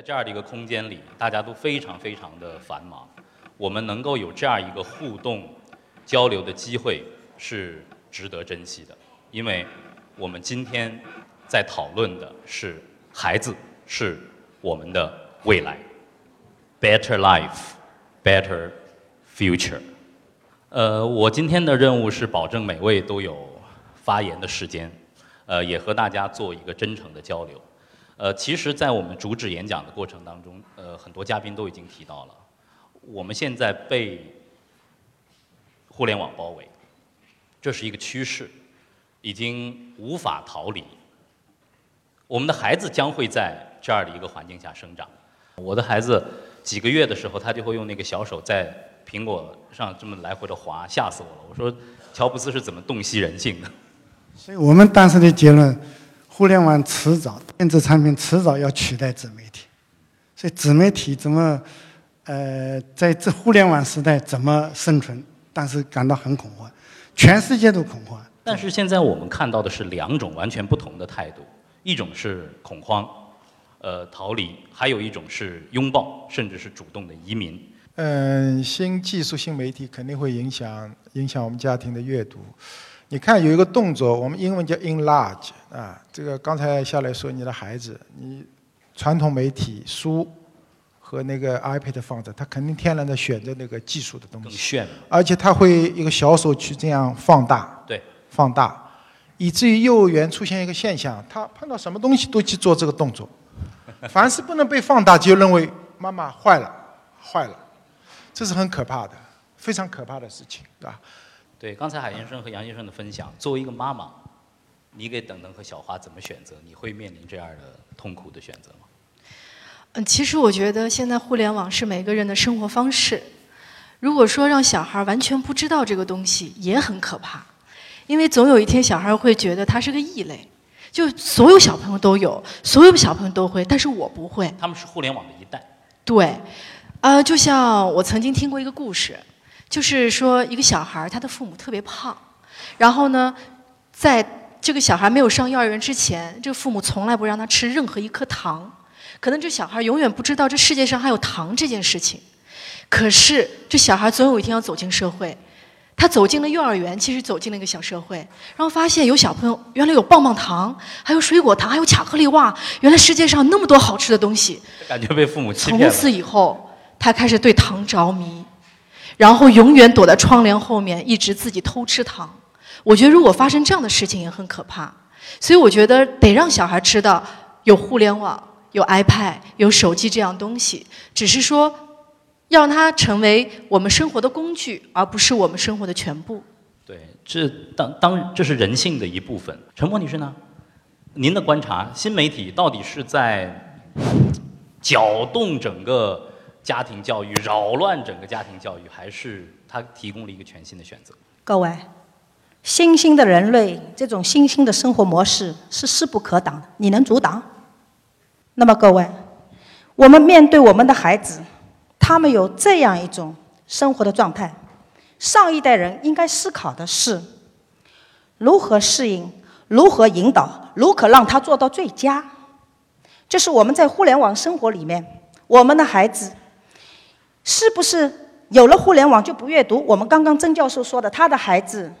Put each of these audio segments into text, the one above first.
在这样的一个空间里，大家都非常非常的繁忙，我们能够有这样一个互动、交流的机会是值得珍惜的，因为我们今天在讨论的是孩子是我们的未来，better life, better future。呃，我今天的任务是保证每位都有发言的时间，呃，也和大家做一个真诚的交流。呃，其实，在我们主旨演讲的过程当中，呃，很多嘉宾都已经提到了，我们现在被互联网包围，这是一个趋势，已经无法逃离。我们的孩子将会在这样的一个环境下生长。我的孩子几个月的时候，他就会用那个小手在苹果上这么来回的划，吓死我了。我说，乔布斯是怎么洞悉人性的？所以我们当时的结论。互联网迟早，电子产品迟早要取代纸媒体，所以纸媒体怎么，呃，在这互联网时代怎么生存？但是感到很恐慌，全世界都恐慌。但是现在我们看到的是两种完全不同的态度，一种是恐慌，呃，逃离；还有一种是拥抱，甚至是主动的移民。嗯，新技术、新媒体肯定会影响影响我们家庭的阅读。你看有一个动作，我们英文叫 enlarge 啊，这个刚才下来说你的孩子，你传统媒体书和那个 iPad 放着，他肯定天然的选择那个技术的东西，更炫，而且他会一个小手去这样放大，对，放大，以至于幼儿园出现一个现象，他碰到什么东西都去做这个动作，凡是不能被放大，就认为妈妈坏了，坏了，这是很可怕的，非常可怕的事情，对吧？对，刚才海先生和杨先生的分享，作为一个妈妈，你给等等和小花怎么选择？你会面临这样的痛苦的选择吗？嗯，其实我觉得现在互联网是每个人的生活方式。如果说让小孩完全不知道这个东西，也很可怕，因为总有一天小孩会觉得他是个异类，就所有小朋友都有，所有小朋友都会，但是我不会。他们是互联网的一代。对，呃，就像我曾经听过一个故事。就是说，一个小孩他的父母特别胖，然后呢，在这个小孩没有上幼儿园之前，这个父母从来不让他吃任何一颗糖，可能这小孩永远不知道这世界上还有糖这件事情。可是这小孩总有一天要走进社会，他走进了幼儿园，其实走进了一个小社会，然后发现有小朋友原来有棒棒糖，还有水果糖，还有巧克力哇，原来世界上那么多好吃的东西。感觉被父母欺骗从此以后，他开始对糖着迷。然后永远躲在窗帘后面，一直自己偷吃糖。我觉得如果发生这样的事情也很可怕，所以我觉得得让小孩知道有互联网、有 iPad、有手机这样东西，只是说要让它成为我们生活的工具，而不是我们生活的全部。对，这当当这是人性的一部分。陈默女士呢？您的观察，新媒体到底是在搅动整个？家庭教育扰乱整个家庭教育，还是他提供了一个全新的选择？各位，新兴的人类这种新兴的生活模式是势不可挡的，你能阻挡？那么各位，我们面对我们的孩子，他们有这样一种生活的状态，上一代人应该思考的是如何适应，如何引导，如何让他做到最佳。这是我们在互联网生活里面，我们的孩子。是不是有了互联网就不阅读？我们刚刚曾教授说的，他的孩子，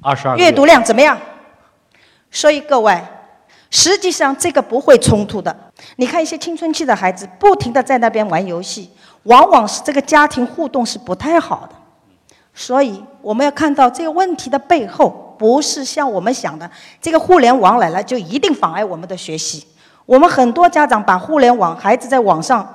二十二阅读量怎么样？所以各位，实际上这个不会冲突的。你看一些青春期的孩子，不停的在那边玩游戏，往往是这个家庭互动是不太好的。所以我们要看到这个问题的背后，不是像我们想的，这个互联网来了就一定妨碍我们的学习。我们很多家长把互联网孩子在网上。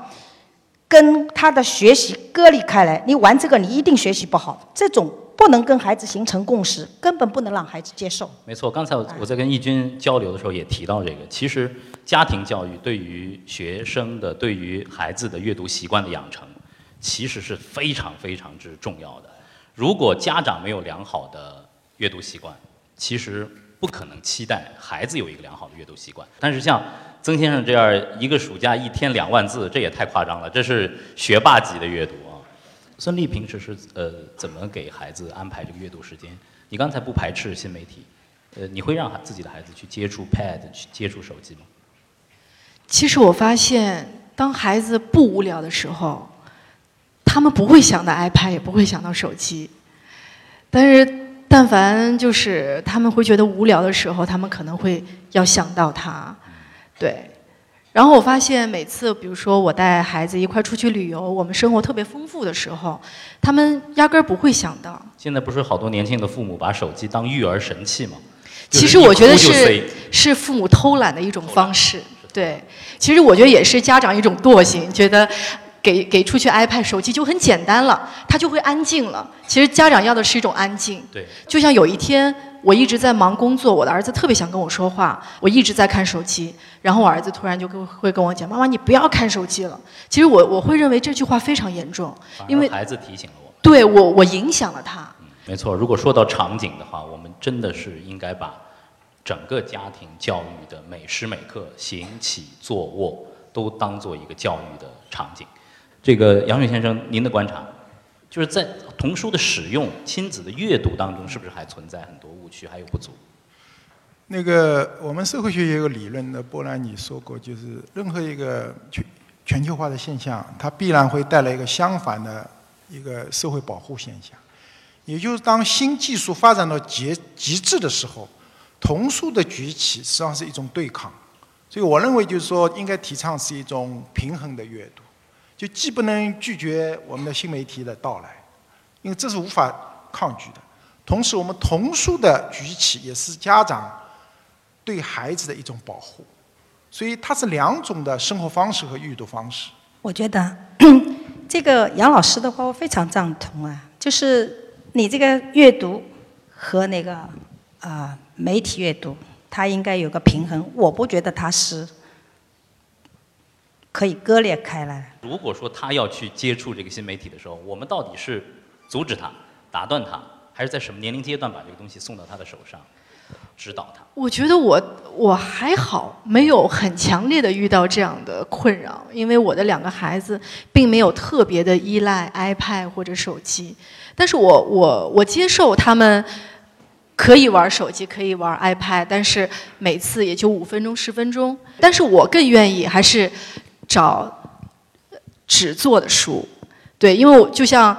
跟他的学习割离开来，你玩这个，你一定学习不好。这种不能跟孩子形成共识，根本不能让孩子接受。没错，刚才我我在跟义军交流的时候也提到这个。其实家庭教育对于学生的、对于孩子的阅读习惯的养成，其实是非常非常之重要的。如果家长没有良好的阅读习惯，其实不可能期待孩子有一个良好的阅读习惯。但是像曾先生这样一个暑假一天两万字，这也太夸张了，这是学霸级的阅读啊！孙俪平时是呃怎么给孩子安排这个阅读时间？你刚才不排斥新媒体，呃，你会让自己的孩子去接触 Pad、去接触手机吗？其实我发现，当孩子不无聊的时候，他们不会想到 iPad，也不会想到手机。但是，但凡就是他们会觉得无聊的时候，他们可能会要想到它。对。然后我发现，每次比如说我带孩子一块出去旅游，我们生活特别丰富的时候，他们压根儿不会想到。现在不是好多年轻的父母把手机当育儿神器吗？其实我觉得是是父母偷懒的一种方式。对，其实我觉得也是家长一种惰性，觉得给给出去 iPad 手机就很简单了，他就会安静了。其实家长要的是一种安静。对，就像有一天我一直在忙工作，我的儿子特别想跟我说话，我一直在看手机，然后我儿子突然就跟会跟我讲：“妈妈，你不要看手机了。”其实我我会认为这句话非常严重，因为孩子提醒了我。对我我影响了他。没错，如果说到场景的话，我们真的是应该把整个家庭教育的每时每刻、行起坐卧都当做一个教育的场景。这个杨雪先生，您的观察，就是在童书的使用、亲子的阅读当中，是不是还存在很多误区，还有不足？那个我们社会学有个理论的，波兰尼说过，就是任何一个全全球化的现象，它必然会带来一个相反的一个社会保护现象。也就是当新技术发展到极极致的时候，童书的崛起实际上是一种对抗，所以我认为就是说应该提倡是一种平衡的阅读，就既不能拒绝我们的新媒体的到来，因为这是无法抗拒的，同时我们童书的举起也是家长对孩子的一种保护，所以它是两种的生活方式和阅读方式。我觉得 这个杨老师的话我非常赞同啊，就是。你这个阅读和那个啊媒体阅读，它应该有个平衡。我不觉得它是可以割裂开来。如果说他要去接触这个新媒体的时候，我们到底是阻止他、打断他，还是在什么年龄阶段把这个东西送到他的手上？指导他。我觉得我我还好，没有很强烈的遇到这样的困扰，因为我的两个孩子并没有特别的依赖 iPad 或者手机。但是我我我接受他们可以玩手机，可以玩 iPad，但是每次也就五分钟十分钟。但是我更愿意还是找纸做的书，对，因为就像。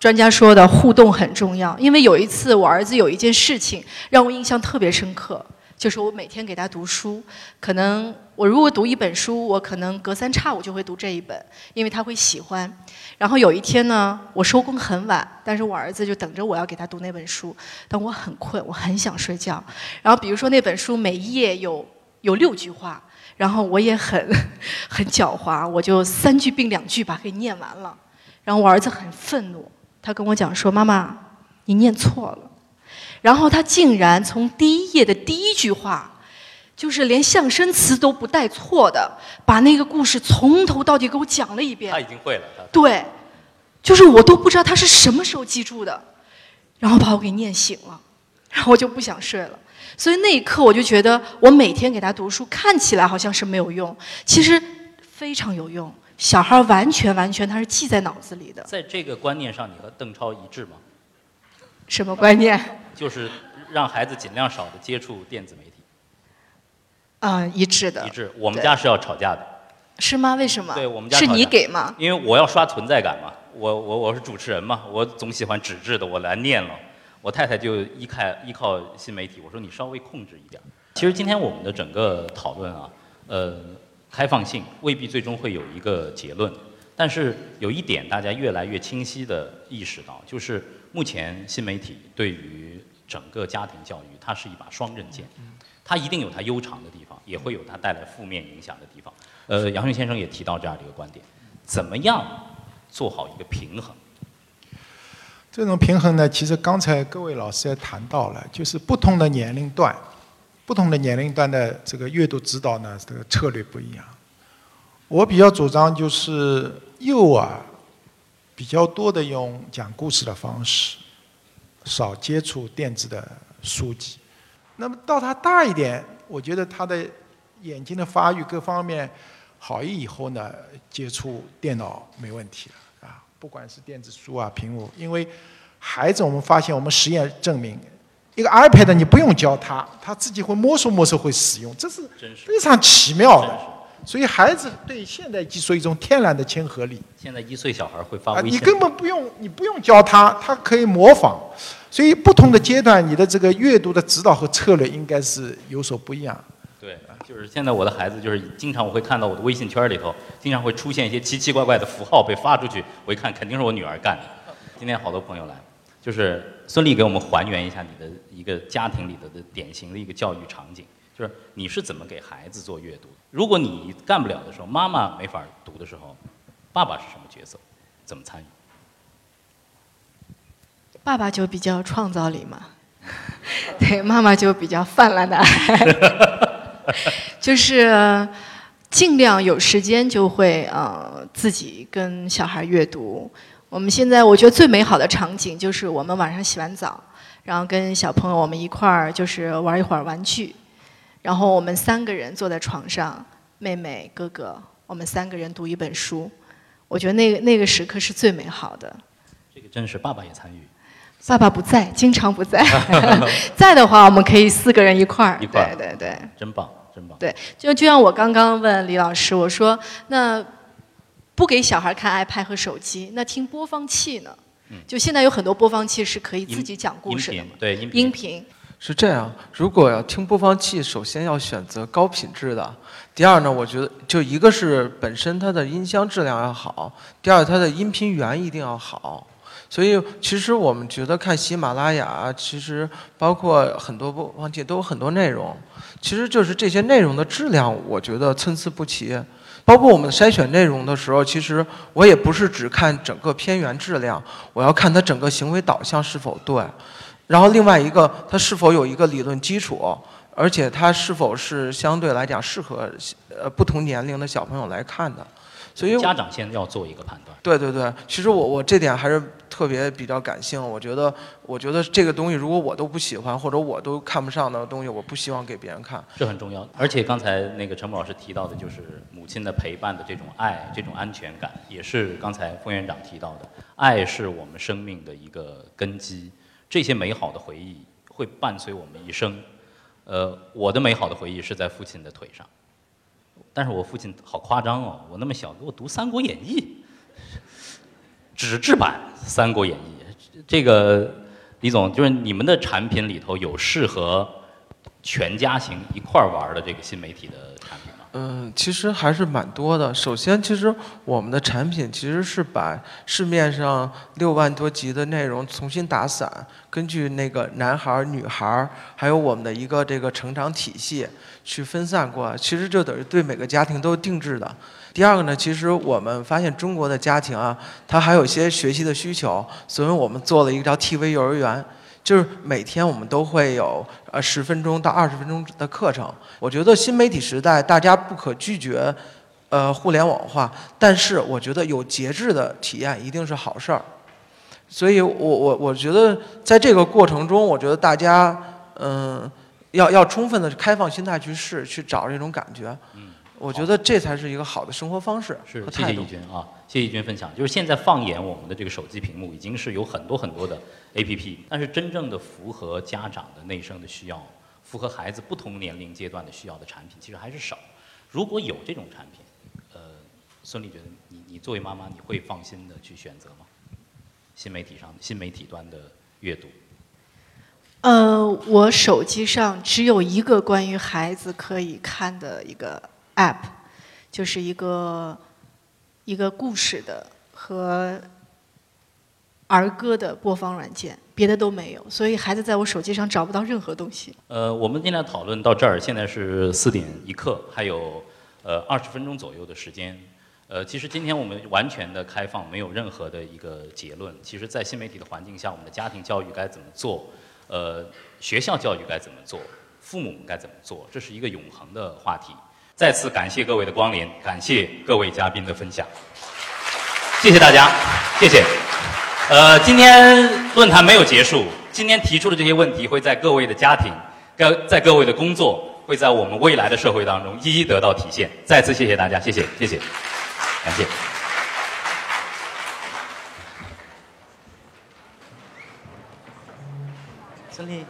专家说的互动很重要，因为有一次我儿子有一件事情让我印象特别深刻，就是我每天给他读书，可能我如果读一本书，我可能隔三差五就会读这一本，因为他会喜欢。然后有一天呢，我收工很晚，但是我儿子就等着我要给他读那本书，但我很困，我很想睡觉。然后比如说那本书每一页有有六句话，然后我也很 很狡猾，我就三句并两句把给念完了，然后我儿子很愤怒。他跟我讲说：“妈妈，你念错了。”然后他竟然从第一页的第一句话，就是连象声词都不带错的，把那个故事从头到底给我讲了一遍。他已经会了。对，就是我都不知道他是什么时候记住的，然后把我给念醒了，然后我就不想睡了。所以那一刻我就觉得，我每天给他读书，看起来好像是没有用，其实非常有用。小孩完全完全他是记在脑子里的。在这个观念上，你和邓超一致吗？什么观念？就是让孩子尽量少的接触电子媒体。啊，一致的。一致。我们家是要吵架的。是吗？为什么？对我们家是你给吗？因为我要刷存在感嘛，我我我是主持人嘛，我总喜欢纸质的，我来念了。我太太就依靠依靠新媒体，我说你稍微控制一点。其实今天我们的整个讨论啊，呃。开放性未必最终会有一个结论，但是有一点大家越来越清晰的意识到，就是目前新媒体对于整个家庭教育，它是一把双刃剑，它一定有它悠长的地方，也会有它带来负面影响的地方。呃，杨迅先生也提到这样的一个观点，怎么样做好一个平衡？这种平衡呢，其实刚才各位老师也谈到了，就是不同的年龄段。不同的年龄段的这个阅读指导呢，这个策略不一样。我比较主张就是幼儿比较多的用讲故事的方式，少接触电子的书籍。那么到他大一点，我觉得他的眼睛的发育各方面好一以后呢，接触电脑没问题了，不管是电子书啊、屏幕，因为孩子我们发现我们实验证明。一个 iPad 你不用教他，他自己会摸索摸索会使用，这是非常奇妙的。所以孩子对现代技术一种天然的亲和力。现在一岁小孩会发啊，微信，你根本不用，你不用教他，他可以模仿。所以不同的阶段，你的这个阅读的指导和策略应该是有所不一样。对，就是现在我的孩子就是经常我会看到我的微信圈里头，经常会出现一些奇奇怪怪的符号被发出去，我一看肯定是我女儿干的。今天好多朋友来，就是孙俪给我们还原一下你的一个家庭里头的典型的一个教育场景，就是你是怎么给孩子做阅读？如果你干不了的时候，妈妈没法读的时候，爸爸是什么角色？怎么参与？爸爸就比较创造力嘛，对，妈妈就比较泛滥的爱，就是尽量有时间就会呃自己跟小孩阅读。我们现在我觉得最美好的场景就是我们晚上洗完澡，然后跟小朋友我们一块儿就是玩一会儿玩具，然后我们三个人坐在床上，妹妹哥哥，我们三个人读一本书。我觉得那个那个时刻是最美好的。这个真是爸爸也参与，爸爸不在，经常不在。在的话，我们可以四个人一块儿。一块儿对对对真棒，真棒。对，就就像我刚刚问李老师，我说那不给小孩看 iPad 和手机，那听播放器呢？就现在有很多播放器是可以自己讲故事的嘛，音频对音频音频。是这样，如果要听播放器，首先要选择高品质的。第二呢，我觉得就一个是本身它的音箱质量要好，第二它的音频源一定要好。所以其实我们觉得看喜马拉雅，其实包括很多播放器都有很多内容，其实就是这些内容的质量，我觉得参差不齐。包括我们筛选内容的时候，其实我也不是只看整个片源质量，我要看它整个行为导向是否对。然后另外一个，它是否有一个理论基础，而且它是否是相对来讲适合呃不同年龄的小朋友来看的。所以家长先要做一个判断。对对对，其实我我这点还是特别比较感性。我觉得我觉得这个东西如果我都不喜欢或者我都看不上的东西，我不希望给别人看。这很重要，而且刚才那个陈默老师提到的，就是母亲的陪伴的这种爱、这种安全感，也是刚才副院长提到的，爱是我们生命的一个根基。这些美好的回忆会伴随我们一生。呃，我的美好的回忆是在父亲的腿上，但是我父亲好夸张哦，我那么小给我读《三国演义》，纸质版《三国演义》。这个李总，就是你们的产品里头有适合全家型一块儿玩的这个新媒体的产品？嗯，其实还是蛮多的。首先，其实我们的产品其实是把市面上六万多集的内容重新打散，根据那个男孩儿、女孩儿，还有我们的一个这个成长体系去分散过来。其实就等于对每个家庭都定制的。第二个呢，其实我们发现中国的家庭啊，它还有一些学习的需求，所以我们做了一个叫 TV 幼儿园。就是每天我们都会有呃十分钟到二十分钟的课程。我觉得新媒体时代大家不可拒绝，呃互联网化，但是我觉得有节制的体验一定是好事儿。所以我我我觉得在这个过程中，我觉得大家嗯要要充分的开放心态去试，去找这种感觉。我觉得这才是一个好的生活方式是和，态度谢谢义。军啊，谢谢义军分享。就是现在放眼我们的这个手机屏幕，已经是有很多很多的 APP，但是真正的符合家长的内生的需要，符合孩子不同年龄阶段的需要的产品，其实还是少。如果有这种产品，呃，孙俪觉得你你作为妈妈，你会放心的去选择吗？新媒体上新媒体端的阅读，呃，我手机上只有一个关于孩子可以看的一个 app，就是一个一个故事的和儿歌的播放软件，别的都没有，所以孩子在我手机上找不到任何东西。呃，我们今天讨论到这儿，现在是四点一刻，还有呃二十分钟左右的时间。呃，其实今天我们完全的开放，没有任何的一个结论。其实，在新媒体的环境下，我们的家庭教育该怎么做？呃，学校教育该怎么做？父母该怎么做？这是一个永恒的话题。再次感谢各位的光临，感谢各位嘉宾的分享，谢谢大家，谢谢。呃，今天论坛没有结束，今天提出的这些问题会在各位的家庭、各在各位的工作，会在我们未来的社会当中一一得到体现。再次谢谢大家，谢谢，谢谢，感谢。胜利。